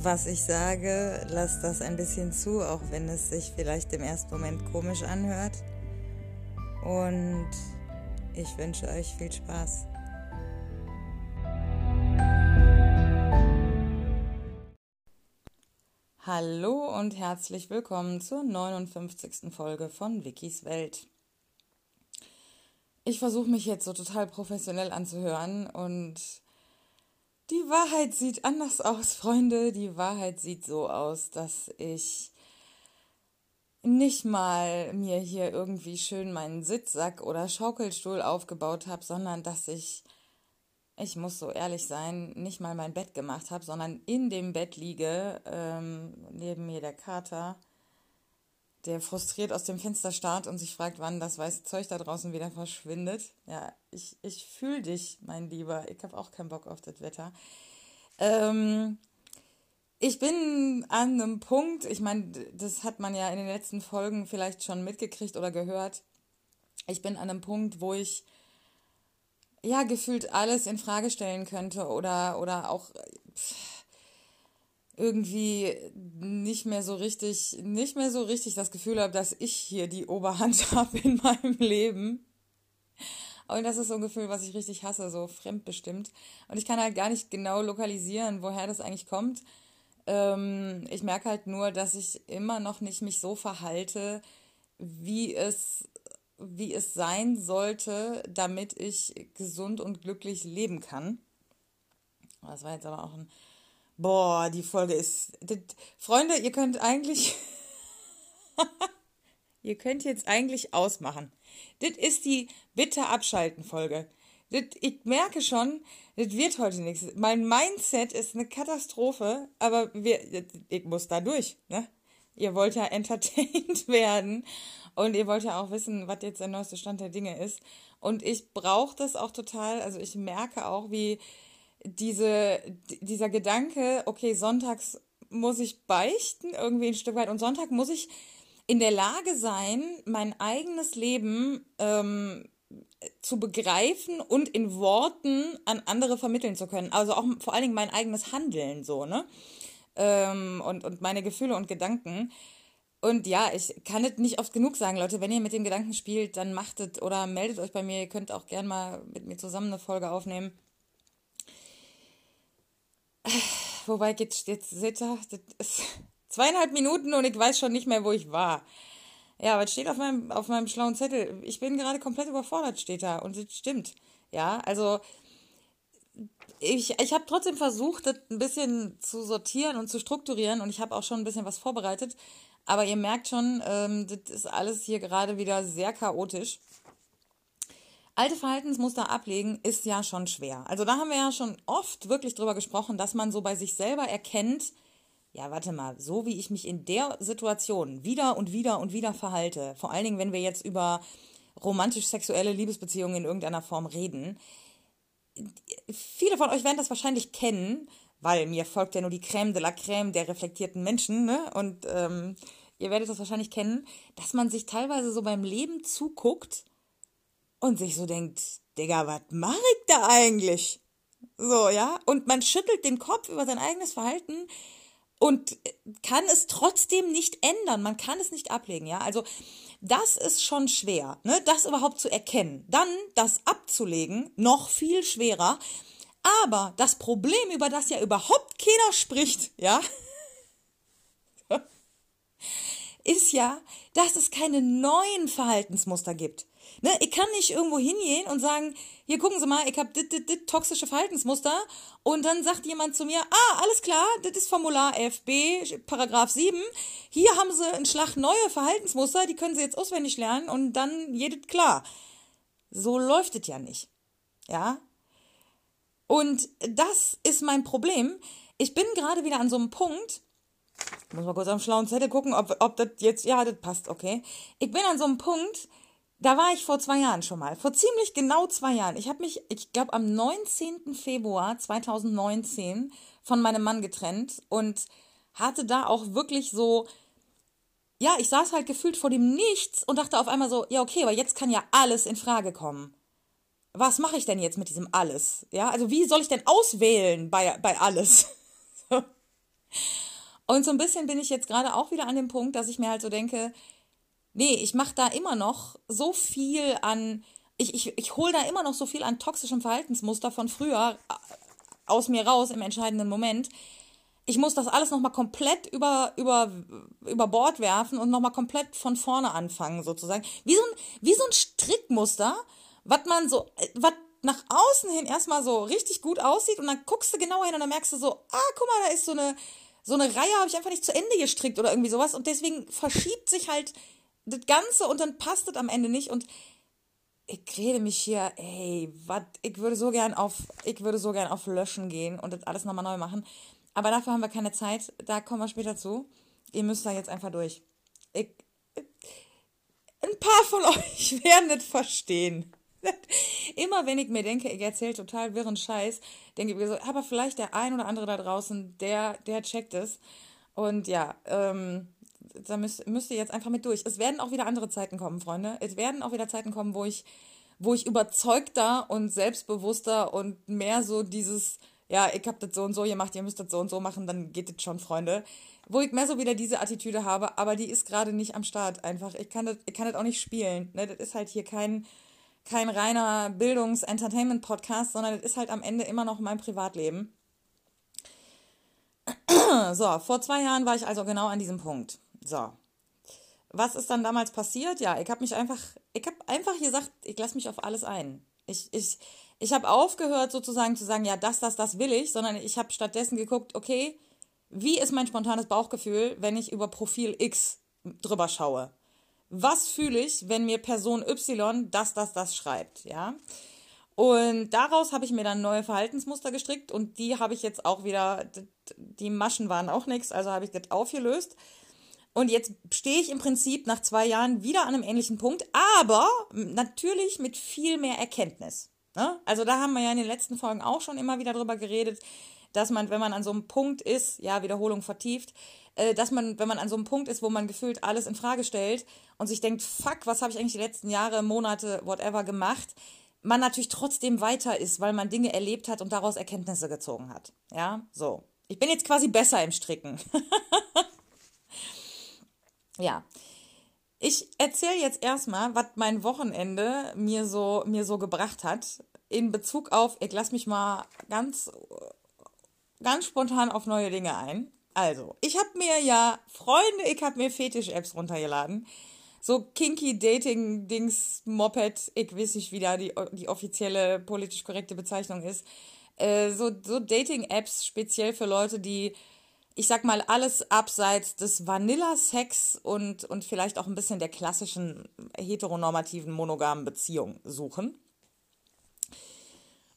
was ich sage, lasst das ein bisschen zu, auch wenn es sich vielleicht im ersten Moment komisch anhört. Und ich wünsche euch viel Spaß. Hallo und herzlich willkommen zur 59. Folge von Wikis Welt. Ich versuche mich jetzt so total professionell anzuhören und die Wahrheit sieht anders aus, Freunde. Die Wahrheit sieht so aus, dass ich nicht mal mir hier irgendwie schön meinen Sitzsack oder Schaukelstuhl aufgebaut habe, sondern dass ich, ich muss so ehrlich sein, nicht mal mein Bett gemacht habe, sondern in dem Bett liege, ähm, neben mir der Kater der frustriert aus dem Fenster starrt und sich fragt, wann das weiße Zeug da draußen wieder verschwindet. Ja, ich, ich fühle dich, mein Lieber. Ich habe auch keinen Bock auf das Wetter. Ähm, ich bin an einem Punkt, ich meine, das hat man ja in den letzten Folgen vielleicht schon mitgekriegt oder gehört. Ich bin an einem Punkt, wo ich ja gefühlt alles in Frage stellen könnte oder, oder auch. Pff, irgendwie nicht mehr so richtig, nicht mehr so richtig das Gefühl habe, dass ich hier die Oberhand habe in meinem Leben. Und das ist so ein Gefühl, was ich richtig hasse, so fremdbestimmt. Und ich kann halt gar nicht genau lokalisieren, woher das eigentlich kommt. Ähm, ich merke halt nur, dass ich immer noch nicht mich so verhalte, wie es, wie es sein sollte, damit ich gesund und glücklich leben kann. Das war jetzt aber auch ein Boah, die Folge ist. Das, Freunde, ihr könnt eigentlich. ihr könnt jetzt eigentlich ausmachen. Das ist die Bitte abschalten Folge. Das, ich merke schon, das wird heute nichts. Mein Mindset ist eine Katastrophe, aber wir, ich muss da durch. Ne? Ihr wollt ja entertained werden und ihr wollt ja auch wissen, was jetzt der neueste Stand der Dinge ist. Und ich brauche das auch total. Also ich merke auch, wie diese, dieser Gedanke, okay, sonntags muss ich beichten, irgendwie ein Stück weit, und Sonntag muss ich in der Lage sein, mein eigenes Leben ähm, zu begreifen und in Worten an andere vermitteln zu können. Also auch vor allen Dingen mein eigenes Handeln so, ne? Ähm, und, und meine Gefühle und Gedanken. Und ja, ich kann es nicht oft genug sagen, Leute, wenn ihr mit dem Gedanken spielt, dann macht es oder meldet euch bei mir. Ihr könnt auch gerne mal mit mir zusammen eine Folge aufnehmen. Wobei jetzt, jetzt seht ihr, das ist zweieinhalb Minuten und ich weiß schon nicht mehr, wo ich war. Ja, es steht auf meinem, auf meinem schlauen Zettel. Ich bin gerade komplett überfordert, steht da. Und es stimmt. Ja, also ich, ich habe trotzdem versucht, das ein bisschen zu sortieren und zu strukturieren und ich habe auch schon ein bisschen was vorbereitet. Aber ihr merkt schon, ähm, das ist alles hier gerade wieder sehr chaotisch. Alte Verhaltensmuster ablegen ist ja schon schwer. Also da haben wir ja schon oft wirklich drüber gesprochen, dass man so bei sich selber erkennt, ja, warte mal, so wie ich mich in der Situation wieder und wieder und wieder verhalte, vor allen Dingen, wenn wir jetzt über romantisch-sexuelle Liebesbeziehungen in irgendeiner Form reden, viele von euch werden das wahrscheinlich kennen, weil mir folgt ja nur die Crème de la Crème der reflektierten Menschen, ne? Und ähm, ihr werdet das wahrscheinlich kennen, dass man sich teilweise so beim Leben zuguckt und sich so denkt, Digga, was mache ich da eigentlich? So, ja? Und man schüttelt den Kopf über sein eigenes Verhalten und kann es trotzdem nicht ändern. Man kann es nicht ablegen, ja? Also, das ist schon schwer, ne? Das überhaupt zu erkennen. Dann das abzulegen, noch viel schwerer. Aber das Problem, über das ja überhaupt keiner spricht, ja? ist ja, dass es keine neuen Verhaltensmuster gibt. Ne, ich kann nicht irgendwo hingehen und sagen, hier gucken Sie mal, ich habe dit, dit, dit, toxische Verhaltensmuster und dann sagt jemand zu mir, ah, alles klar, das ist Formular FB, Paragraph 7, hier haben Sie einen Schlag neue Verhaltensmuster, die können Sie jetzt auswendig lernen und dann jedes klar. So läuft es ja nicht. Ja? Und das ist mein Problem. Ich bin gerade wieder an so einem Punkt, muss mal kurz am schlauen Zettel gucken, ob, ob das jetzt, ja, das passt, okay. Ich bin an so einem Punkt, da war ich vor zwei Jahren schon mal. Vor ziemlich genau zwei Jahren. Ich habe mich, ich glaube, am 19. Februar 2019 von meinem Mann getrennt und hatte da auch wirklich so, ja, ich saß halt gefühlt vor dem Nichts und dachte auf einmal so, ja, okay, aber jetzt kann ja alles in Frage kommen. Was mache ich denn jetzt mit diesem alles? Ja, also wie soll ich denn auswählen bei, bei alles? und so ein bisschen bin ich jetzt gerade auch wieder an dem Punkt, dass ich mir halt so denke, nee, ich mache da immer noch so viel an, ich, ich, ich hole da immer noch so viel an toxischem Verhaltensmuster von früher äh, aus mir raus im entscheidenden Moment. Ich muss das alles nochmal komplett über, über, über Bord werfen und nochmal komplett von vorne anfangen, sozusagen. Wie so ein, wie so ein Strickmuster, was man so, was nach außen hin erstmal so richtig gut aussieht und dann guckst du genauer hin und dann merkst du so, ah, guck mal, da ist so eine, so eine Reihe habe ich einfach nicht zu Ende gestrickt oder irgendwie sowas und deswegen verschiebt sich halt das Ganze und dann passt es am Ende nicht und ich rede mich hier, ey, was, ich würde so gern auf, ich würde so gern auf Löschen gehen und das alles nochmal neu machen. Aber dafür haben wir keine Zeit, da kommen wir später zu. Ihr müsst da jetzt einfach durch. Ich, ein paar von euch werden das verstehen. Immer wenn ich mir denke, ich erzähle total wirren Scheiß, denke ich mir so, aber vielleicht der ein oder andere da draußen, der, der checkt es. Und ja, ähm, da müsst, müsst ihr jetzt einfach mit durch. Es werden auch wieder andere Zeiten kommen, Freunde. Es werden auch wieder Zeiten kommen, wo ich, wo ich überzeugter und selbstbewusster und mehr so dieses, ja, ich hab das so und so gemacht, ihr müsst das so und so machen, dann geht es schon, Freunde. Wo ich mehr so wieder diese Attitüde habe, aber die ist gerade nicht am Start einfach. Ich kann das, ich kann das auch nicht spielen. Ne? Das ist halt hier kein, kein reiner Bildungs-Entertainment-Podcast, sondern das ist halt am Ende immer noch mein Privatleben. So, vor zwei Jahren war ich also genau an diesem Punkt. So. Was ist dann damals passiert? Ja, ich habe mich einfach, ich habe einfach gesagt, ich lasse mich auf alles ein. Ich, ich, ich habe aufgehört sozusagen zu sagen, ja, das, das, das will ich, sondern ich habe stattdessen geguckt, okay, wie ist mein spontanes Bauchgefühl, wenn ich über Profil X drüber schaue? Was fühle ich, wenn mir Person Y das, das, das schreibt, ja? Und daraus habe ich mir dann neue Verhaltensmuster gestrickt und die habe ich jetzt auch wieder, die Maschen waren auch nichts, also habe ich das aufgelöst. Und jetzt stehe ich im Prinzip nach zwei Jahren wieder an einem ähnlichen Punkt, aber natürlich mit viel mehr Erkenntnis. Ne? Also da haben wir ja in den letzten Folgen auch schon immer wieder drüber geredet, dass man, wenn man an so einem Punkt ist, ja, Wiederholung vertieft, äh, dass man, wenn man an so einem Punkt ist, wo man gefühlt alles in Frage stellt und sich denkt, fuck, was habe ich eigentlich die letzten Jahre, Monate, whatever gemacht, man natürlich trotzdem weiter ist, weil man Dinge erlebt hat und daraus Erkenntnisse gezogen hat. Ja, so. Ich bin jetzt quasi besser im Stricken. ja. Ich erzähle jetzt erstmal, was mein Wochenende mir so, mir so gebracht hat. In Bezug auf, ich lasse mich mal ganz, ganz spontan auf neue Dinge ein. Also, ich habe mir ja, Freunde, ich habe mir Fetisch-Apps runtergeladen. So kinky Dating-Dings, Moped, ich weiß nicht, wie da die, die offizielle politisch korrekte Bezeichnung ist. Äh, so so Dating-Apps speziell für Leute, die ich sag mal, alles abseits des Vanilla-Sex und, und vielleicht auch ein bisschen der klassischen heteronormativen monogamen Beziehung suchen.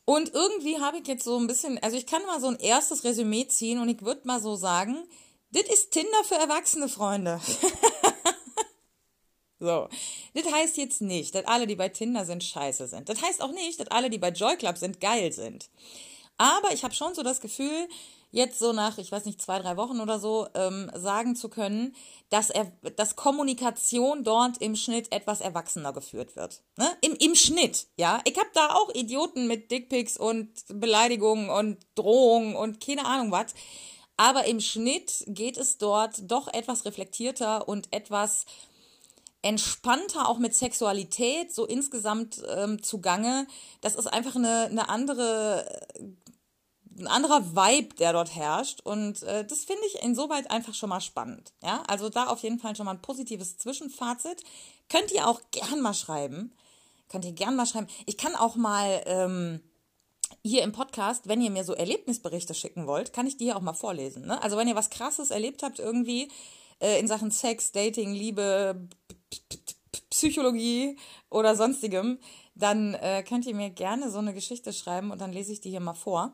Und irgendwie habe ich jetzt so ein bisschen, also ich kann mal so ein erstes Resümee ziehen und ich würde mal so sagen, das ist Tinder für erwachsene Freunde. so. Das heißt jetzt nicht, dass alle, die bei Tinder sind, scheiße sind. Das heißt auch nicht, dass alle, die bei Joy Club sind, geil sind. Aber ich habe schon so das Gefühl, jetzt so nach, ich weiß nicht, zwei, drei Wochen oder so, ähm, sagen zu können, dass, er, dass Kommunikation dort im Schnitt etwas erwachsener geführt wird. Ne? Im, Im Schnitt, ja. Ich habe da auch Idioten mit Dickpics und Beleidigungen und Drohungen und keine Ahnung was. Aber im Schnitt geht es dort doch etwas reflektierter und etwas entspannter auch mit Sexualität so insgesamt ähm, zugange. Das ist einfach eine, eine andere ein anderer Vibe, der dort herrscht. Und äh, das finde ich insoweit einfach schon mal spannend. Ja, also da auf jeden Fall schon mal ein positives Zwischenfazit. Könnt ihr auch gern mal schreiben. Könnt ihr gern mal schreiben. Ich kann auch mal ähm, hier im Podcast, wenn ihr mir so Erlebnisberichte schicken wollt, kann ich die hier auch mal vorlesen. Ne? Also wenn ihr was Krasses erlebt habt irgendwie äh, in Sachen Sex, Dating, Liebe, Psychologie oder sonstigem, dann äh, könnt ihr mir gerne so eine Geschichte schreiben und dann lese ich die hier mal vor.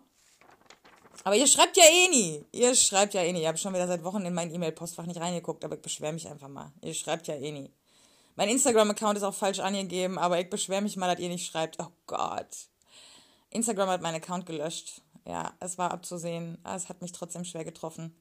Aber ihr schreibt ja eh nie. Ihr schreibt ja eh nie. Ich habe schon wieder seit Wochen in mein E-Mail-Postfach nicht reingeguckt, aber ich beschwere mich einfach mal. Ihr schreibt ja eh nie. Mein Instagram-Account ist auch falsch angegeben, aber ich beschwere mich mal, dass ihr nicht schreibt. Oh Gott. Instagram hat meinen Account gelöscht. Ja, es war abzusehen. Es hat mich trotzdem schwer getroffen.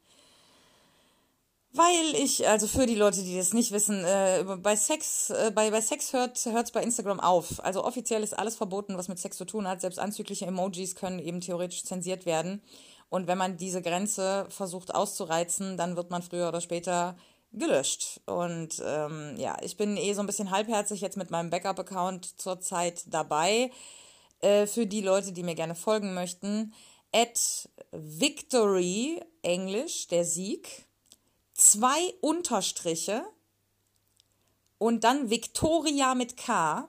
Weil ich, also für die Leute, die das nicht wissen, äh, bei Sex, äh, bei, bei Sex hört es bei Instagram auf. Also offiziell ist alles verboten, was mit Sex zu tun hat. Selbst anzügliche Emojis können eben theoretisch zensiert werden. Und wenn man diese Grenze versucht auszureizen, dann wird man früher oder später gelöscht. Und ähm, ja, ich bin eh so ein bisschen halbherzig jetzt mit meinem Backup-Account zurzeit dabei. Äh, für die Leute, die mir gerne folgen möchten. At Victory, Englisch, der Sieg zwei Unterstriche und dann Victoria mit K.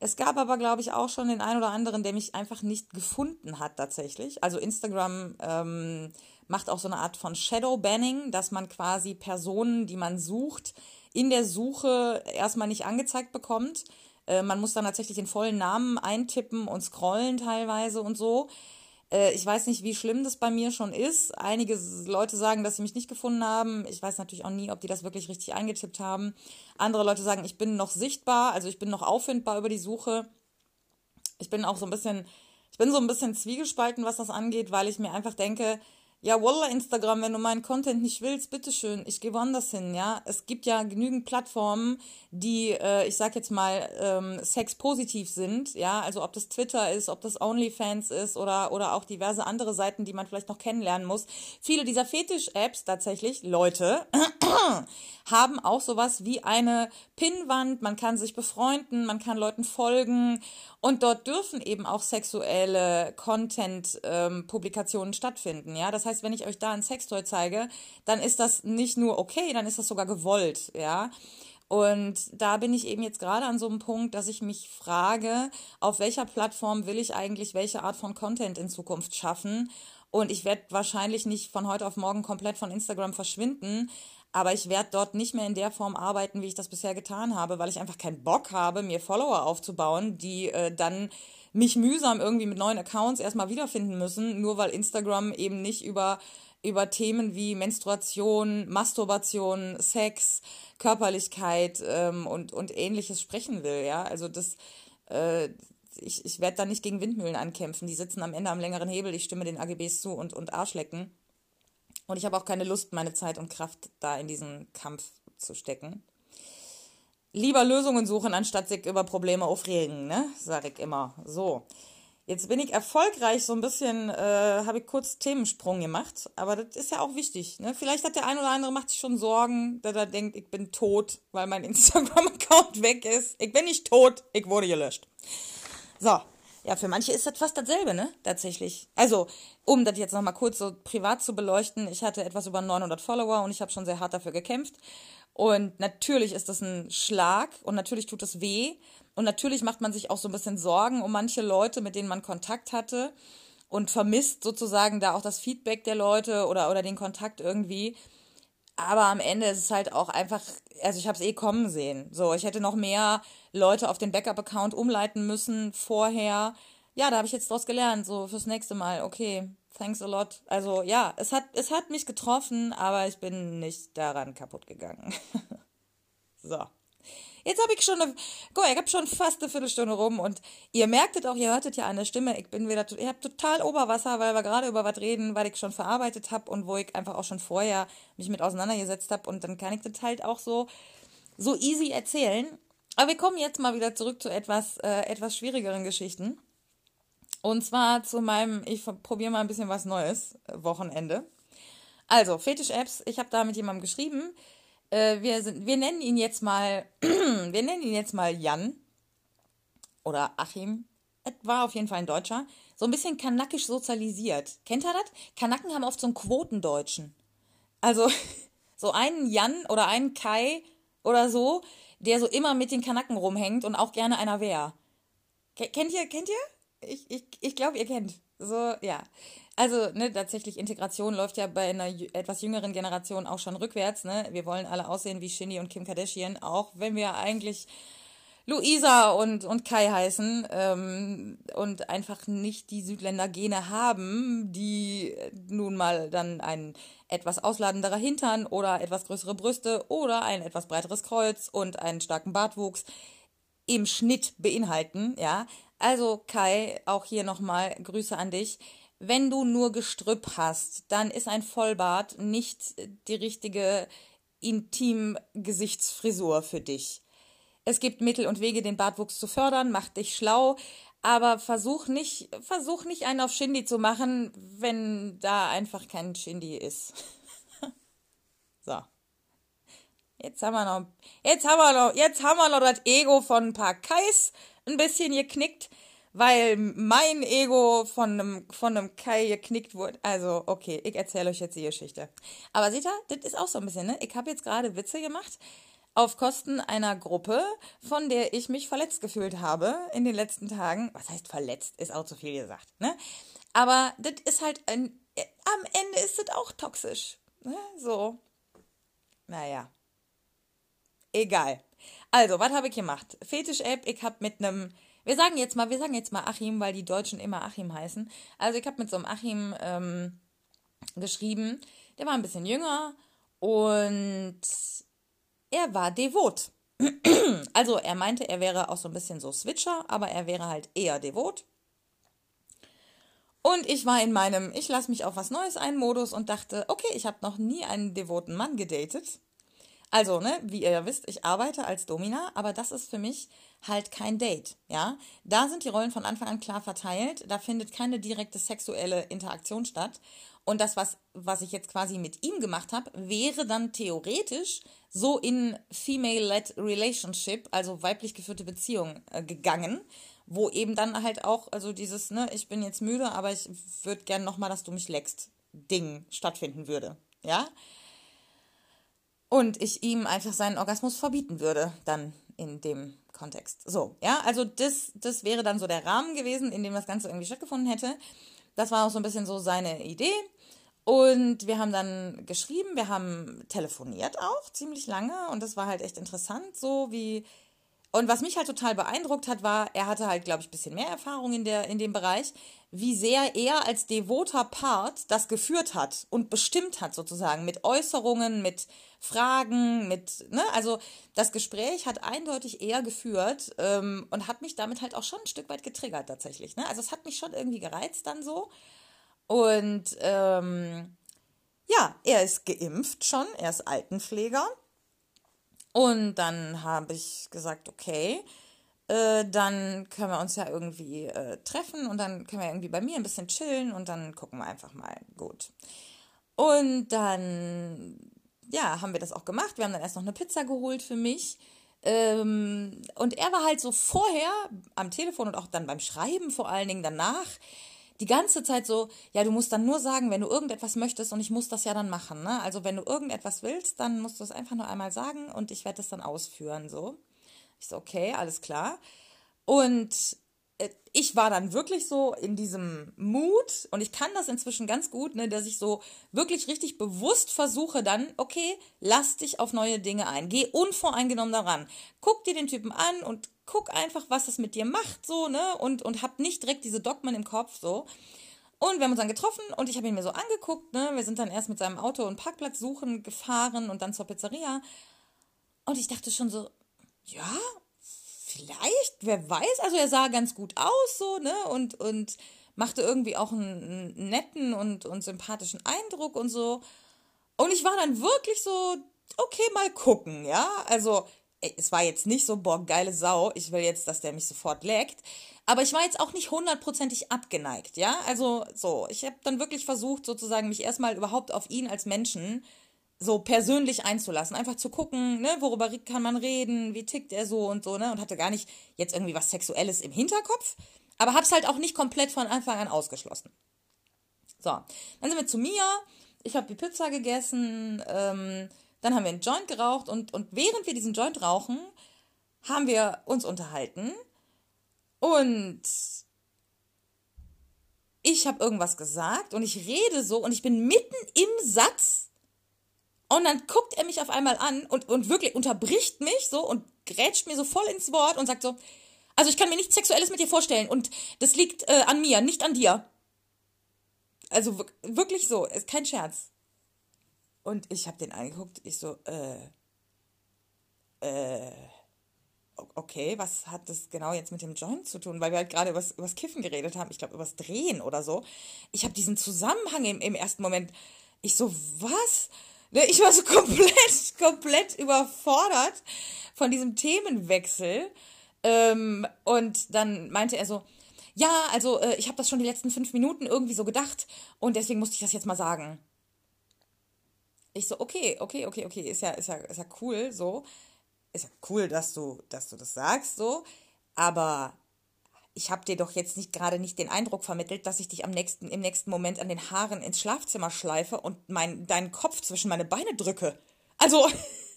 Es gab aber, glaube ich, auch schon den einen oder anderen, der mich einfach nicht gefunden hat tatsächlich. Also Instagram ähm, macht auch so eine Art von Shadow Banning, dass man quasi Personen, die man sucht, in der Suche erstmal nicht angezeigt bekommt. Äh, man muss dann tatsächlich den vollen Namen eintippen und scrollen teilweise und so. Äh, ich weiß nicht, wie schlimm das bei mir schon ist. Einige Leute sagen, dass sie mich nicht gefunden haben. Ich weiß natürlich auch nie, ob die das wirklich richtig eingetippt haben. Andere Leute sagen, ich bin noch sichtbar, also ich bin noch auffindbar über die Suche. Ich bin auch so ein bisschen, ich bin so ein bisschen zwiegespalten, was das angeht, weil ich mir einfach denke, ja, Wallah, Instagram, wenn du meinen Content nicht willst, bitteschön, ich gehe woanders hin, ja. Es gibt ja genügend Plattformen, die, äh, ich sag jetzt mal, ähm, sexpositiv sind, ja. Also ob das Twitter ist, ob das OnlyFans ist oder, oder auch diverse andere Seiten, die man vielleicht noch kennenlernen muss. Viele dieser Fetisch-Apps tatsächlich, Leute, haben auch sowas wie eine Pinnwand, man kann sich befreunden, man kann Leuten folgen und dort dürfen eben auch sexuelle Content-Publikationen ähm, stattfinden. Ja, das heißt, wenn ich euch da ein Sextoy zeige, dann ist das nicht nur okay, dann ist das sogar gewollt. Ja. Und da bin ich eben jetzt gerade an so einem Punkt, dass ich mich frage, auf welcher Plattform will ich eigentlich welche Art von Content in Zukunft schaffen? Und ich werde wahrscheinlich nicht von heute auf morgen komplett von Instagram verschwinden, aber ich werde dort nicht mehr in der Form arbeiten, wie ich das bisher getan habe, weil ich einfach keinen Bock habe, mir Follower aufzubauen, die äh, dann mich mühsam irgendwie mit neuen Accounts erstmal wiederfinden müssen, nur weil Instagram eben nicht über über Themen wie Menstruation, Masturbation, Sex, Körperlichkeit ähm, und, und ähnliches sprechen will. Ja, also das, äh, ich, ich werde da nicht gegen Windmühlen ankämpfen. Die sitzen am Ende am längeren Hebel. Ich stimme den AGBs zu und, und Arschlecken. Und ich habe auch keine Lust, meine Zeit und Kraft da in diesen Kampf zu stecken. Lieber Lösungen suchen, anstatt sich über Probleme aufregen, ne? Sag ich immer. So. Jetzt bin ich erfolgreich, so ein bisschen, äh, habe ich kurz Themensprung gemacht, aber das ist ja auch wichtig. Ne? Vielleicht hat der ein oder andere macht sich schon Sorgen, dass er denkt, ich bin tot, weil mein Instagram-Account weg ist. Ich bin nicht tot, ich wurde gelöscht. So, ja, für manche ist das fast dasselbe, ne? Tatsächlich. Also, um das jetzt nochmal kurz so privat zu beleuchten, ich hatte etwas über 900 Follower und ich habe schon sehr hart dafür gekämpft. Und natürlich ist das ein Schlag und natürlich tut das weh. Und natürlich macht man sich auch so ein bisschen Sorgen um manche Leute, mit denen man Kontakt hatte und vermisst sozusagen da auch das Feedback der Leute oder, oder den Kontakt irgendwie. Aber am Ende ist es halt auch einfach, also ich habe es eh kommen sehen. So, ich hätte noch mehr Leute auf den Backup-Account umleiten müssen vorher. Ja, da habe ich jetzt draus gelernt, so fürs nächste Mal. Okay, thanks a lot. Also ja, es hat, es hat mich getroffen, aber ich bin nicht daran kaputt gegangen. so. Jetzt habe ich schon eine, guck ich habe schon fast eine Viertelstunde rum und ihr merktet auch, ihr hörtet ja an der Stimme, ich bin wieder, ich habe total Oberwasser, weil wir gerade über was reden, weil ich schon verarbeitet habe und wo ich einfach auch schon vorher mich mit auseinandergesetzt habe und dann kann ich das halt auch so, so easy erzählen. Aber wir kommen jetzt mal wieder zurück zu etwas, äh, etwas schwierigeren Geschichten. Und zwar zu meinem, ich probiere mal ein bisschen was Neues, äh, Wochenende. Also, Fetisch-Apps, ich habe da mit jemandem geschrieben, äh, wir, sind, wir nennen ihn jetzt mal, wir nennen ihn jetzt mal Jan oder Achim. Es war auf jeden Fall ein Deutscher. So ein bisschen kanakisch sozialisiert. Kennt ihr das? Kanaken haben oft so einen Quotendeutschen. Also so einen Jan oder einen Kai oder so, der so immer mit den Kanaken rumhängt und auch gerne einer wäre. Kennt ihr, kennt ihr? Ich, ich, ich glaube, ihr kennt. So, ja. Also, ne, tatsächlich, Integration läuft ja bei einer etwas jüngeren Generation auch schon rückwärts, ne? Wir wollen alle aussehen wie Shindy und Kim Kardashian, auch wenn wir eigentlich Luisa und, und Kai heißen ähm, und einfach nicht die Südländer-Gene haben, die nun mal dann ein etwas ausladenderer Hintern oder etwas größere Brüste oder ein etwas breiteres Kreuz und einen starken Bartwuchs im Schnitt beinhalten, ja. Also Kai, auch hier nochmal Grüße an dich. Wenn du nur Gestrüpp hast, dann ist ein Vollbart nicht die richtige Intim-Gesichtsfrisur für dich. Es gibt Mittel und Wege, den Bartwuchs zu fördern, mach dich schlau, aber versuch nicht, versuch nicht einen auf Shindy zu machen, wenn da einfach kein Shindy ist. so. Jetzt haben wir noch, jetzt haben wir noch, jetzt haben wir noch das Ego von ein paar Kais ein bisschen geknickt, weil mein Ego von einem, von einem Kai geknickt wurde. Also, okay, ich erzähle euch jetzt die Geschichte. Aber seht ihr, das ist auch so ein bisschen, ne? Ich habe jetzt gerade Witze gemacht auf Kosten einer Gruppe, von der ich mich verletzt gefühlt habe in den letzten Tagen. Was heißt verletzt? Ist auch zu viel gesagt, ne? Aber das ist halt ein, am Ende ist das auch toxisch. Ne? So. Naja. Egal. Also, was habe ich gemacht? Fetisch-App, ich habe mit einem, wir sagen jetzt mal, wir sagen jetzt mal Achim, weil die Deutschen immer Achim heißen. Also, ich habe mit so einem Achim ähm, geschrieben, der war ein bisschen jünger und er war devot. Also er meinte, er wäre auch so ein bisschen so Switcher, aber er wäre halt eher devot. Und ich war in meinem Ich lasse mich auf was Neues ein Modus und dachte, okay, ich habe noch nie einen devoten Mann gedatet. Also, ne, wie ihr ja wisst, ich arbeite als Domina, aber das ist für mich halt kein Date, ja? Da sind die Rollen von Anfang an klar verteilt, da findet keine direkte sexuelle Interaktion statt und das, was, was ich jetzt quasi mit ihm gemacht habe, wäre dann theoretisch so in Female-led Relationship, also weiblich geführte Beziehung, äh, gegangen, wo eben dann halt auch, also dieses, ne, ich bin jetzt müde, aber ich würde gern nochmal, dass du mich leckst, Ding stattfinden würde. Ja? Und ich ihm einfach seinen Orgasmus verbieten würde, dann in dem Kontext. So, ja, also das, das wäre dann so der Rahmen gewesen, in dem das Ganze irgendwie stattgefunden hätte. Das war auch so ein bisschen so seine Idee. Und wir haben dann geschrieben, wir haben telefoniert auch ziemlich lange und das war halt echt interessant, so wie. Und was mich halt total beeindruckt hat, war, er hatte halt, glaube ich, ein bisschen mehr Erfahrung in, der, in dem Bereich, wie sehr er als devoter Part das geführt hat und bestimmt hat, sozusagen, mit Äußerungen, mit Fragen, mit, ne, also das Gespräch hat eindeutig eher geführt ähm, und hat mich damit halt auch schon ein Stück weit getriggert tatsächlich. Ne? Also es hat mich schon irgendwie gereizt dann so. Und ähm, ja, er ist geimpft schon, er ist Altenpfleger. Und dann habe ich gesagt, okay, äh, dann können wir uns ja irgendwie äh, treffen und dann können wir irgendwie bei mir ein bisschen chillen und dann gucken wir einfach mal. Gut. Und dann, ja, haben wir das auch gemacht. Wir haben dann erst noch eine Pizza geholt für mich. Ähm, und er war halt so vorher am Telefon und auch dann beim Schreiben vor allen Dingen danach die ganze Zeit so, ja, du musst dann nur sagen, wenn du irgendetwas möchtest und ich muss das ja dann machen. Ne? Also wenn du irgendetwas willst, dann musst du es einfach nur einmal sagen und ich werde es dann ausführen. So. Ich so, okay, alles klar. Und äh, ich war dann wirklich so in diesem Mut und ich kann das inzwischen ganz gut, ne, dass ich so wirklich richtig bewusst versuche dann, okay, lass dich auf neue Dinge ein, geh unvoreingenommen daran, guck dir den Typen an und guck einfach, was es mit dir macht, so, ne? Und, und hab nicht direkt diese Dogmen im Kopf, so. Und wir haben uns dann getroffen und ich habe ihn mir so angeguckt, ne? Wir sind dann erst mit seinem Auto einen Parkplatz suchen gefahren und dann zur Pizzeria. Und ich dachte schon so, ja, vielleicht, wer weiß. Also er sah ganz gut aus, so, ne? Und, und machte irgendwie auch einen, einen netten und, und sympathischen Eindruck und so. Und ich war dann wirklich so, okay, mal gucken, ja. Also es war jetzt nicht so, boah, geile Sau, ich will jetzt, dass der mich sofort leckt. Aber ich war jetzt auch nicht hundertprozentig abgeneigt, ja? Also so, ich habe dann wirklich versucht, sozusagen mich erstmal überhaupt auf ihn als Menschen so persönlich einzulassen. Einfach zu gucken, ne, worüber kann man reden, wie tickt er so und so, ne? Und hatte gar nicht jetzt irgendwie was Sexuelles im Hinterkopf, aber hab's halt auch nicht komplett von Anfang an ausgeschlossen. So, dann sind wir zu mir, ich habe die Pizza gegessen, ähm, dann haben wir einen Joint geraucht und, und während wir diesen Joint rauchen, haben wir uns unterhalten und ich habe irgendwas gesagt und ich rede so und ich bin mitten im Satz Und dann guckt er mich auf einmal an und, und wirklich unterbricht mich so und grätscht mir so voll ins Wort und sagt so, also ich kann mir nichts Sexuelles mit dir vorstellen und das liegt äh, an mir, nicht an dir. Also wirklich so, ist kein Scherz. Und ich habe den angeguckt, ich so, äh, äh, okay, was hat das genau jetzt mit dem Joint zu tun? Weil wir halt gerade über das Kiffen geredet haben, ich glaube über das Drehen oder so. Ich habe diesen Zusammenhang im, im ersten Moment, ich so, was? Ne, ich war so komplett, komplett überfordert von diesem Themenwechsel. Ähm, und dann meinte er so, ja, also äh, ich habe das schon die letzten fünf Minuten irgendwie so gedacht und deswegen musste ich das jetzt mal sagen. Ich so, okay, okay, okay, okay, ist ja, ist ja, ist ja cool, so. Ist ja cool, dass du, dass du das sagst, so. Aber ich habe dir doch jetzt nicht gerade nicht den Eindruck vermittelt, dass ich dich am nächsten, im nächsten Moment an den Haaren ins Schlafzimmer schleife und mein, deinen Kopf zwischen meine Beine drücke. Also,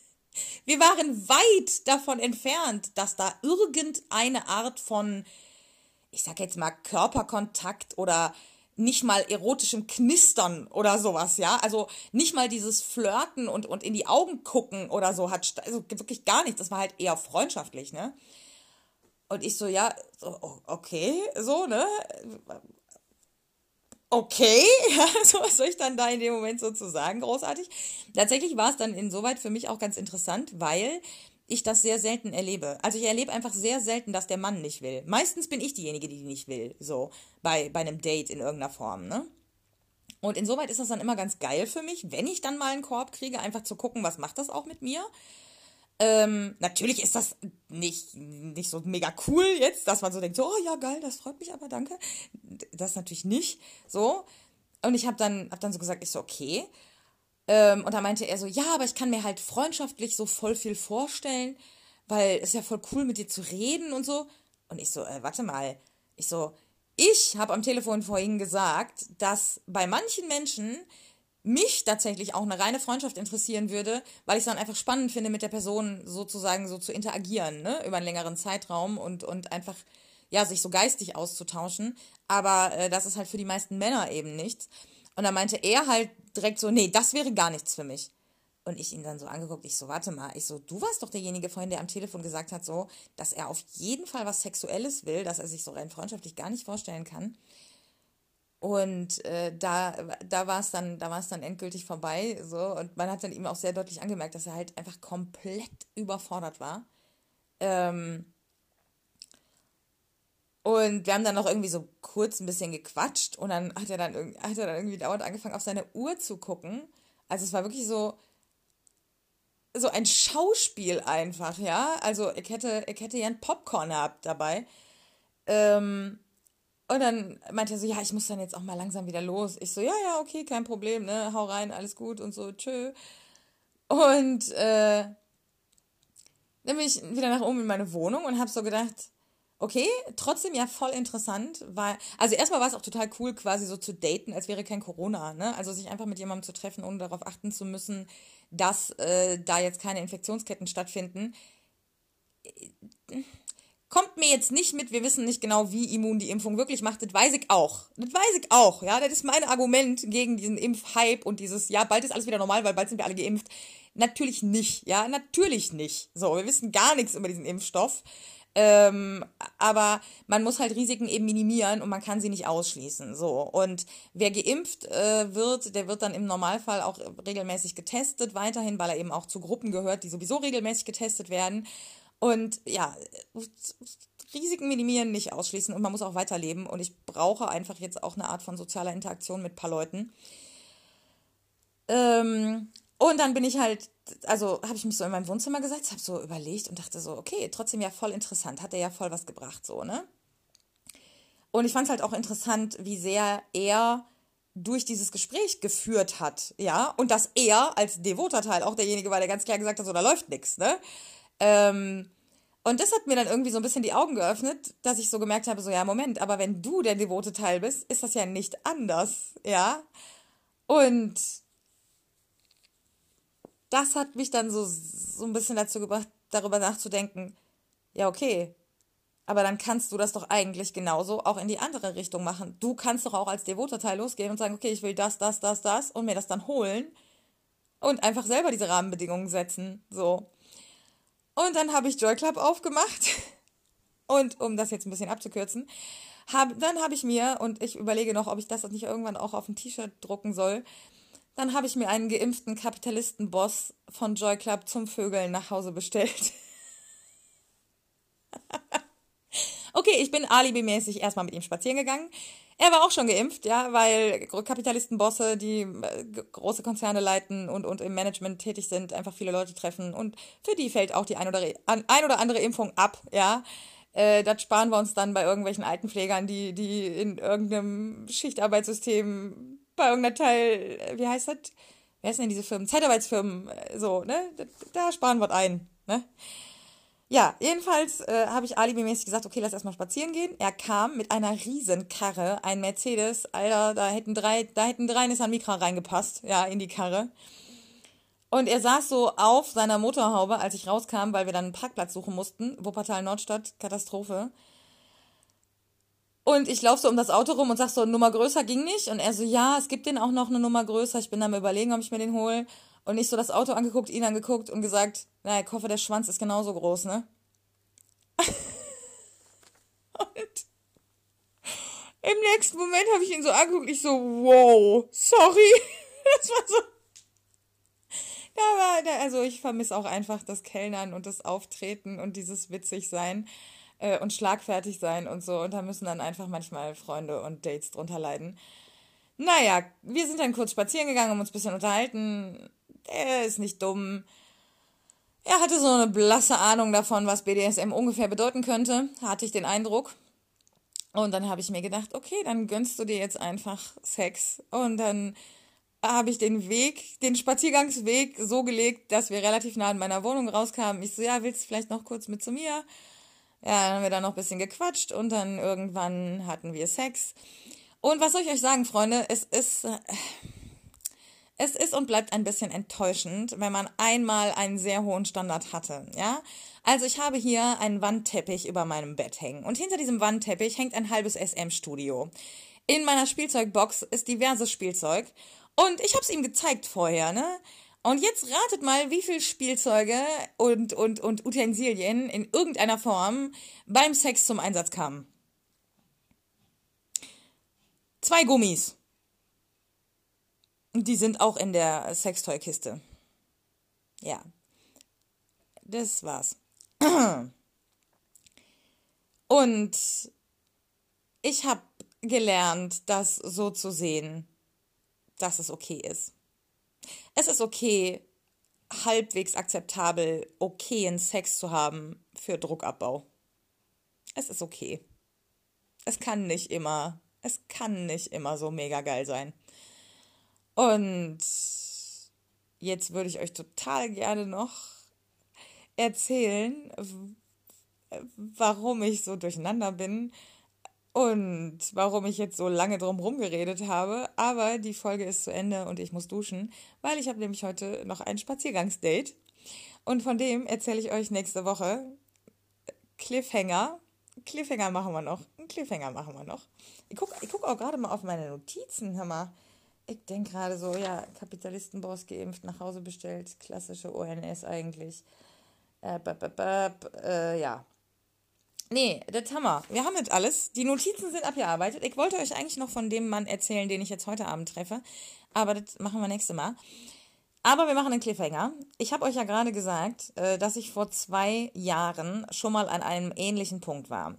wir waren weit davon entfernt, dass da irgendeine Art von, ich sag jetzt mal, Körperkontakt oder nicht mal erotischem Knistern oder sowas, ja. Also nicht mal dieses Flirten und, und in die Augen gucken oder so hat, also wirklich gar nichts. Das war halt eher freundschaftlich, ne? Und ich so, ja, okay, so, ne? Okay, ja, so was soll ich dann da in dem Moment sozusagen großartig? Tatsächlich war es dann insoweit für mich auch ganz interessant, weil ich das sehr selten erlebe. Also ich erlebe einfach sehr selten, dass der Mann nicht will. Meistens bin ich diejenige, die nicht will, so bei, bei einem Date in irgendeiner Form, ne? Und insoweit ist das dann immer ganz geil für mich, wenn ich dann mal einen Korb kriege, einfach zu gucken, was macht das auch mit mir. Ähm, natürlich ist das nicht, nicht so mega cool jetzt, dass man so denkt, so, oh ja, geil, das freut mich aber, danke. Das natürlich nicht so. Und ich habe dann, hab dann so gesagt, ich so, okay. Ähm, und da meinte er so, ja, aber ich kann mir halt freundschaftlich so voll viel vorstellen, weil es ja voll cool mit dir zu reden und so. Und ich so, äh, warte mal. Ich so, ich habe am Telefon vorhin gesagt, dass bei manchen Menschen mich tatsächlich auch eine reine Freundschaft interessieren würde, weil ich es dann einfach spannend finde, mit der Person sozusagen so zu interagieren, ne, über einen längeren Zeitraum und, und einfach, ja, sich so geistig auszutauschen. Aber äh, das ist halt für die meisten Männer eben nichts. Und da meinte er halt direkt so, nee, das wäre gar nichts für mich. Und ich ihn dann so angeguckt, ich so, warte mal, ich so, du warst doch derjenige vorhin, der am Telefon gesagt hat, so, dass er auf jeden Fall was Sexuelles will, dass er sich so rein freundschaftlich gar nicht vorstellen kann. Und äh, da, da war es dann, da dann endgültig vorbei. So. Und man hat dann ihm auch sehr deutlich angemerkt, dass er halt einfach komplett überfordert war. Ähm und wir haben dann noch irgendwie so kurz ein bisschen gequatscht und dann hat er dann, hat er dann irgendwie dauernd angefangen, auf seine Uhr zu gucken. Also es war wirklich so, so ein Schauspiel einfach, ja. Also ich hätte, ich hätte ja ein Popcorn gehabt dabei. Ähm und dann meinte er so, ja, ich muss dann jetzt auch mal langsam wieder los. Ich so, ja, ja, okay, kein Problem, ne, hau rein, alles gut und so, tschö. Und äh, dann bin ich wieder nach oben in meine Wohnung und habe so gedacht, okay, trotzdem ja voll interessant, weil, also erstmal war es auch total cool, quasi so zu daten, als wäre kein Corona, ne? Also sich einfach mit jemandem zu treffen, ohne darauf achten zu müssen, dass äh, da jetzt keine Infektionsketten stattfinden kommt mir jetzt nicht mit, wir wissen nicht genau, wie immun die Impfung wirklich macht. Das weiß ich auch. Das weiß ich auch, ja. Das ist mein Argument gegen diesen Impfhype und dieses, ja, bald ist alles wieder normal, weil bald sind wir alle geimpft. Natürlich nicht, ja, natürlich nicht. So, wir wissen gar nichts über diesen Impfstoff. Ähm, aber man muss halt Risiken eben minimieren und man kann sie nicht ausschließen. So. Und wer geimpft äh, wird, der wird dann im Normalfall auch regelmäßig getestet, weiterhin, weil er eben auch zu Gruppen gehört, die sowieso regelmäßig getestet werden. Und ja, Risiken minimieren, nicht ausschließen und man muss auch weiterleben. Und ich brauche einfach jetzt auch eine Art von sozialer Interaktion mit ein paar Leuten. Ähm, und dann bin ich halt, also habe ich mich so in mein Wohnzimmer gesetzt, habe so überlegt und dachte so, okay, trotzdem ja voll interessant, hat er ja voll was gebracht, so, ne? Und ich fand es halt auch interessant, wie sehr er durch dieses Gespräch geführt hat, ja, und dass er als devoter Teil auch derjenige war, der ganz klar gesagt hat, so, da läuft nichts, ne? Ähm, und das hat mir dann irgendwie so ein bisschen die Augen geöffnet, dass ich so gemerkt habe, so ja, Moment, aber wenn du der devote Teil bist, ist das ja nicht anders, ja? Und das hat mich dann so, so ein bisschen dazu gebracht, darüber nachzudenken, ja, okay, aber dann kannst du das doch eigentlich genauso auch in die andere Richtung machen. Du kannst doch auch als devoter Teil losgehen und sagen, okay, ich will das, das, das, das und mir das dann holen und einfach selber diese Rahmenbedingungen setzen. So. Und dann habe ich Joy Club aufgemacht. Und um das jetzt ein bisschen abzukürzen, hab, dann habe ich mir, und ich überlege noch, ob ich das nicht irgendwann auch auf ein T-Shirt drucken soll, dann habe ich mir einen geimpften Kapitalistenboss von Joy Club zum Vögeln nach Hause bestellt. okay, ich bin alibimäßig erstmal mit ihm spazieren gegangen. Er war auch schon geimpft, ja, weil Kapitalistenbosse, die äh, große Konzerne leiten und, und im Management tätig sind, einfach viele Leute treffen und für die fällt auch die ein oder, ein oder andere Impfung ab, ja. Äh, das sparen wir uns dann bei irgendwelchen Altenpflegern, die, die in irgendeinem Schichtarbeitssystem bei irgendeiner Teil, äh, wie heißt das? Wer sind denn diese Firmen? Zeitarbeitsfirmen, äh, so, ne? Da sparen wir ein, ne? Ja, jedenfalls äh, habe ich alibimäßig gesagt, okay, lass erstmal spazieren gehen. Er kam mit einer Riesenkarre, ein Mercedes, Alter, da hätten drei, da hätten drei Nissan Micra reingepasst, ja, in die Karre. Und er saß so auf seiner Motorhaube, als ich rauskam, weil wir dann einen Parkplatz suchen mussten. Wuppertal Nordstadt, Katastrophe. Und ich laufe so um das Auto rum und sag so, Nummer größer ging nicht. Und er so, ja, es gibt den auch noch eine Nummer größer. Ich bin am überlegen, ob ich mir den hole. Und ich so das Auto angeguckt, ihn angeguckt und gesagt, naja, ich hoffe, der Schwanz ist genauso groß, ne? und im nächsten Moment habe ich ihn so angeguckt, ich so, wow, sorry. das war so. Da war, also ich vermisse auch einfach das Kellnern und das Auftreten und dieses witzig sein äh, und schlagfertig sein und so. Und da müssen dann einfach manchmal Freunde und Dates drunter leiden. Naja, wir sind dann kurz spazieren gegangen, um uns ein bisschen unterhalten der ist nicht dumm. Er hatte so eine blasse Ahnung davon, was BDSM ungefähr bedeuten könnte, hatte ich den Eindruck. Und dann habe ich mir gedacht, okay, dann gönnst du dir jetzt einfach Sex. Und dann habe ich den Weg, den Spaziergangsweg so gelegt, dass wir relativ nah an meiner Wohnung rauskamen. Ich so, ja, willst du vielleicht noch kurz mit zu mir? Ja, dann haben wir da noch ein bisschen gequatscht und dann irgendwann hatten wir Sex. Und was soll ich euch sagen, Freunde? Es ist. Äh, es ist und bleibt ein bisschen enttäuschend, wenn man einmal einen sehr hohen Standard hatte, ja? Also ich habe hier einen Wandteppich über meinem Bett hängen und hinter diesem Wandteppich hängt ein halbes SM-Studio. In meiner Spielzeugbox ist diverses Spielzeug und ich habe es ihm gezeigt vorher, ne? Und jetzt ratet mal, wie viel Spielzeuge und, und, und Utensilien in irgendeiner Form beim Sex zum Einsatz kamen. Zwei Gummis. Die sind auch in der Sextoy-Kiste. Ja. Das war's. Und ich habe gelernt, das so zu sehen, dass es okay ist. Es ist okay, halbwegs akzeptabel, okayen Sex zu haben für Druckabbau. Es ist okay. Es kann nicht immer, es kann nicht immer so mega geil sein. Und jetzt würde ich euch total gerne noch erzählen, warum ich so durcheinander bin und warum ich jetzt so lange drum rumgeredet habe. Aber die Folge ist zu Ende und ich muss duschen, weil ich habe nämlich heute noch ein Spaziergangsdate. Und von dem erzähle ich euch nächste Woche. Cliffhanger. Cliffhanger machen wir noch. Ein Cliffhanger machen wir noch. Ich gucke ich guck auch gerade mal auf meine Notizen, hör mal. Ich denke gerade so, ja, Kapitalistenboss geimpft, nach Hause bestellt, klassische ONS eigentlich. Äh, b -b -b äh, ja. Nee, das haben wir. Wir haben jetzt alles. Die Notizen sind abgearbeitet. Ich wollte euch eigentlich noch von dem Mann erzählen, den ich jetzt heute Abend treffe. Aber das machen wir nächstes Mal. Aber wir machen einen Cliffhanger. Ich habe euch ja gerade gesagt, äh, dass ich vor zwei Jahren schon mal an einem ähnlichen Punkt war.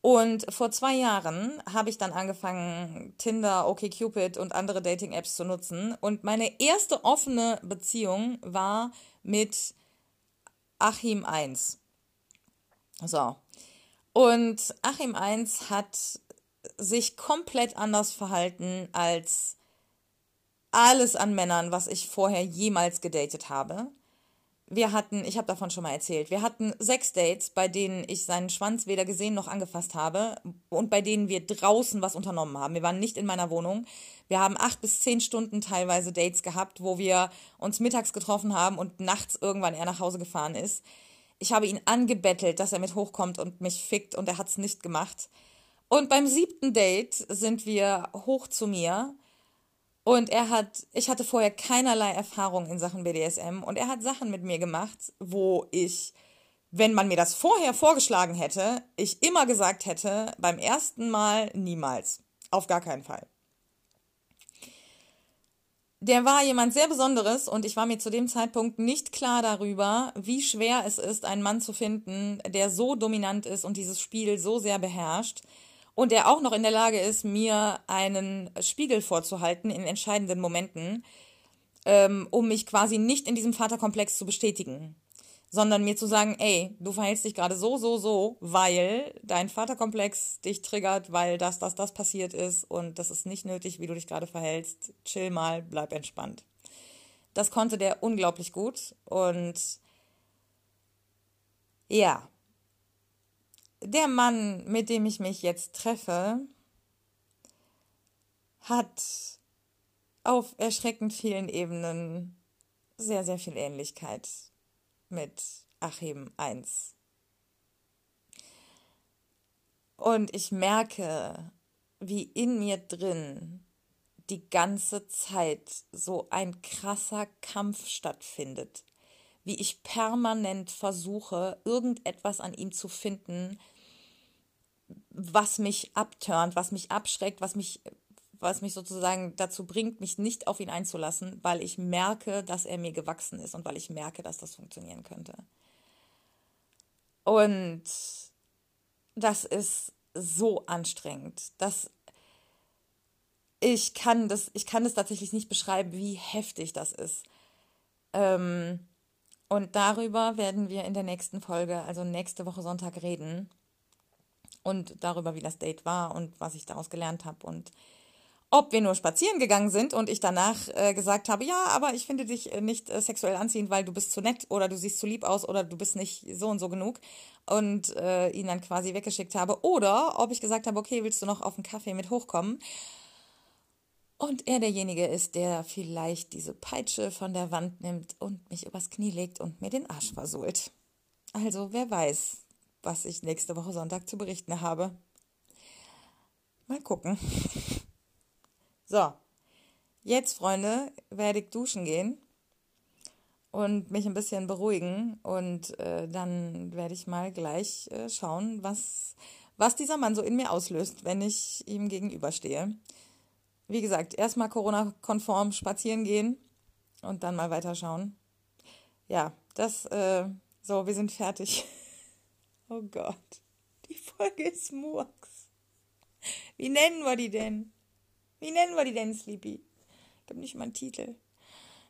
Und vor zwei Jahren habe ich dann angefangen, Tinder, OkCupid und andere Dating-Apps zu nutzen. Und meine erste offene Beziehung war mit Achim 1. So. Und Achim 1 hat sich komplett anders verhalten als alles an Männern, was ich vorher jemals gedatet habe wir hatten, ich habe davon schon mal erzählt, wir hatten sechs Dates, bei denen ich seinen Schwanz weder gesehen noch angefasst habe und bei denen wir draußen was unternommen haben. Wir waren nicht in meiner Wohnung. Wir haben acht bis zehn Stunden teilweise Dates gehabt, wo wir uns mittags getroffen haben und nachts irgendwann er nach Hause gefahren ist. Ich habe ihn angebettelt, dass er mit hochkommt und mich fickt und er hat es nicht gemacht. Und beim siebten Date sind wir hoch zu mir Und er hat, ich hatte vorher keinerlei Erfahrung in Sachen BDSM und er hat Sachen mit mir gemacht, wo ich, wenn man mir das vorher vorgeschlagen hätte, ich immer gesagt hätte, beim ersten Mal niemals. Auf gar keinen Fall. Der war jemand sehr Besonderes und ich war mir zu dem Zeitpunkt nicht klar darüber, wie schwer es ist, einen Mann zu finden, der so dominant ist und dieses Spiel so sehr beherrscht. Und der auch noch in der Lage ist, mir einen Spiegel vorzuhalten in entscheidenden Momenten, ähm, um mich quasi nicht in diesem Vaterkomplex zu bestätigen, sondern mir zu sagen, ey, du verhältst dich gerade so, so, so, weil dein Vaterkomplex dich triggert, weil das, das, das passiert ist und das ist nicht nötig, wie du dich gerade verhältst. Chill mal, bleib entspannt. Das konnte der unglaublich gut und ja, der Mann, mit dem ich mich jetzt treffe, hat auf erschreckend vielen Ebenen sehr, sehr viel Ähnlichkeit mit Achim I. Und ich merke, wie in mir drin die ganze Zeit so ein krasser Kampf stattfindet wie ich permanent versuche, irgendetwas an ihm zu finden, was mich abturnt, was mich abschreckt, was mich, was mich sozusagen dazu bringt, mich nicht auf ihn einzulassen, weil ich merke, dass er mir gewachsen ist und weil ich merke, dass das funktionieren könnte. Und das ist so anstrengend, dass ich kann das, ich kann das tatsächlich nicht beschreiben, wie heftig das ist. Ähm, und darüber werden wir in der nächsten Folge, also nächste Woche Sonntag, reden. Und darüber, wie das Date war und was ich daraus gelernt habe. Und ob wir nur spazieren gegangen sind und ich danach äh, gesagt habe, ja, aber ich finde dich äh, nicht äh, sexuell anziehend, weil du bist zu nett oder du siehst zu lieb aus oder du bist nicht so und so genug und äh, ihn dann quasi weggeschickt habe. Oder ob ich gesagt habe, okay, willst du noch auf einen Kaffee mit hochkommen? und er derjenige ist, der vielleicht diese Peitsche von der Wand nimmt und mich übers Knie legt und mir den Arsch versohlt. Also wer weiß, was ich nächste Woche Sonntag zu berichten habe. Mal gucken. So, jetzt, Freunde, werde ich duschen gehen und mich ein bisschen beruhigen und äh, dann werde ich mal gleich äh, schauen, was, was dieser Mann so in mir auslöst, wenn ich ihm gegenüberstehe wie gesagt, erstmal Corona-konform spazieren gehen und dann mal weiterschauen. Ja, das, äh, so, wir sind fertig. oh Gott, die Folge ist Murks. Wie nennen wir die denn? Wie nennen wir die denn, Sleepy? Ich habe nicht mal einen Titel.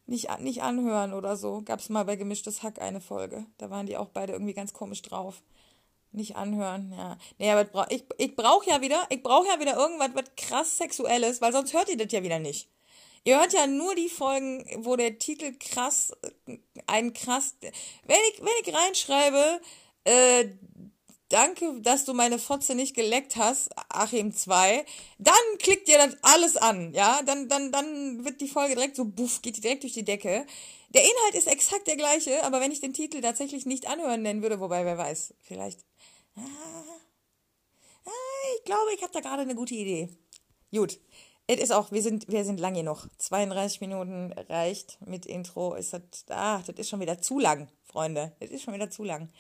Nicht, nicht anhören oder so. Gab es mal bei Gemischtes Hack eine Folge. Da waren die auch beide irgendwie ganz komisch drauf. Nicht anhören, ja. Nee, aber ich, ich brauche ja wieder, ich brauche ja wieder irgendwas, was krass Sexuelles, weil sonst hört ihr das ja wieder nicht. Ihr hört ja nur die Folgen, wo der Titel krass, ein krass, wenn ich, wenn ich reinschreibe, äh, danke, dass du meine Fotze nicht geleckt hast, Achim 2, dann klickt ihr das alles an, ja, dann, dann, dann wird die Folge direkt so, buff, geht die direkt durch die Decke. Der Inhalt ist exakt der gleiche, aber wenn ich den Titel tatsächlich nicht anhören nennen würde, wobei, wer weiß, vielleicht Ah, ich glaube, ich habe da gerade eine gute Idee. Gut. Es ist auch, wir sind, wir sind lange noch. 32 Minuten reicht mit Intro. Ist das, ah, das ist schon wieder zu lang, Freunde. Das ist schon wieder zu lang.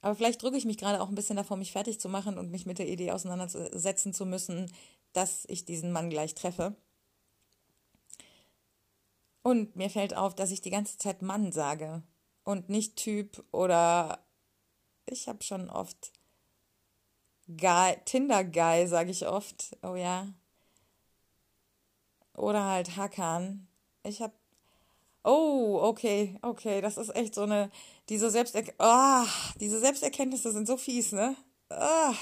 Aber vielleicht drücke ich mich gerade auch ein bisschen davor, mich fertig zu machen und mich mit der Idee auseinandersetzen zu müssen, dass ich diesen Mann gleich treffe. Und mir fällt auf, dass ich die ganze Zeit Mann sage und nicht Typ oder ich habe schon oft Guy, Tinder-Guy, sage ich oft. Oh ja. Oder halt Hackern. Ich habe. Oh, okay, okay. Das ist echt so eine. Diese, Selbster oh, diese Selbsterkenntnisse sind so fies, ne? Oh.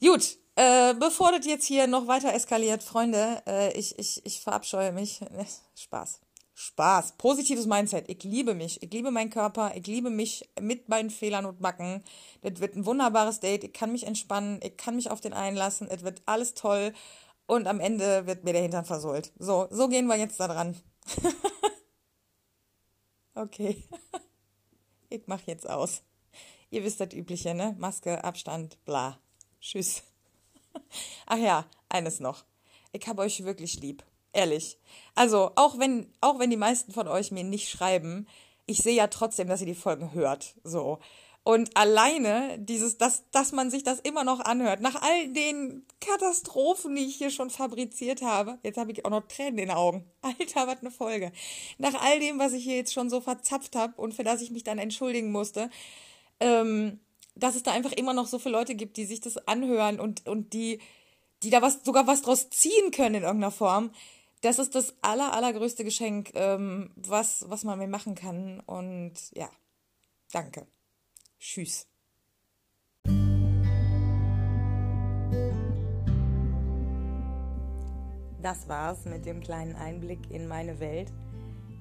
Gut, äh, bevor das jetzt hier noch weiter eskaliert, Freunde, äh, ich, ich, ich verabscheue mich. Spaß. Spaß, positives Mindset. Ich liebe mich, ich liebe meinen Körper, ich liebe mich mit meinen Fehlern und Macken. Das wird ein wunderbares Date. Ich kann mich entspannen, ich kann mich auf den einlassen. Es wird alles toll und am Ende wird mir der Hintern versohlt. So, so gehen wir jetzt da dran. okay, ich mach jetzt aus. Ihr wisst das Übliche, ne? Maske, Abstand, bla. Tschüss. Ach ja, eines noch. Ich habe euch wirklich lieb. Ehrlich. Also, auch wenn, auch wenn die meisten von euch mir nicht schreiben, ich sehe ja trotzdem, dass ihr die Folgen hört. So. Und alleine dieses, dass, dass man sich das immer noch anhört, nach all den Katastrophen, die ich hier schon fabriziert habe, jetzt habe ich auch noch Tränen in den Augen. Alter, was eine Folge. Nach all dem, was ich hier jetzt schon so verzapft habe und für das ich mich dann entschuldigen musste, ähm, dass es da einfach immer noch so viele Leute gibt, die sich das anhören und, und die, die da was, sogar was draus ziehen können in irgendeiner Form. Das ist das aller, allergrößte Geschenk, ähm, was, was man mir machen kann. Und ja, danke. Tschüss. Das war's mit dem kleinen Einblick in meine Welt,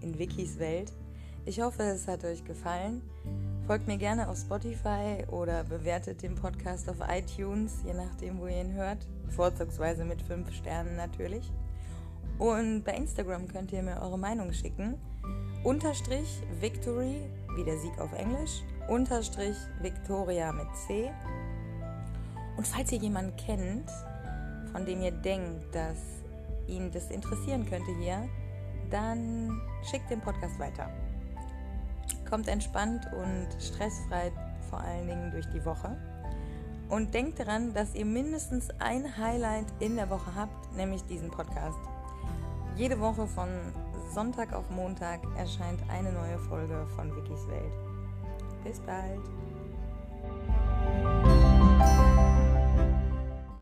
in Wikis Welt. Ich hoffe, es hat euch gefallen. Folgt mir gerne auf Spotify oder bewertet den Podcast auf iTunes, je nachdem, wo ihr ihn hört. Vorzugsweise mit 5 Sternen natürlich. Und bei Instagram könnt ihr mir eure Meinung schicken. Unterstrich Victory, wie der Sieg auf Englisch unterstrich Victoria mit C. Und falls ihr jemanden kennt, von dem ihr denkt, dass ihn das interessieren könnte hier, dann schickt den Podcast weiter. Kommt entspannt und stressfrei vor allen Dingen durch die Woche. Und denkt daran, dass ihr mindestens ein Highlight in der Woche habt, nämlich diesen Podcast. Jede Woche von Sonntag auf Montag erscheint eine neue Folge von Wikis Welt. Bis bald.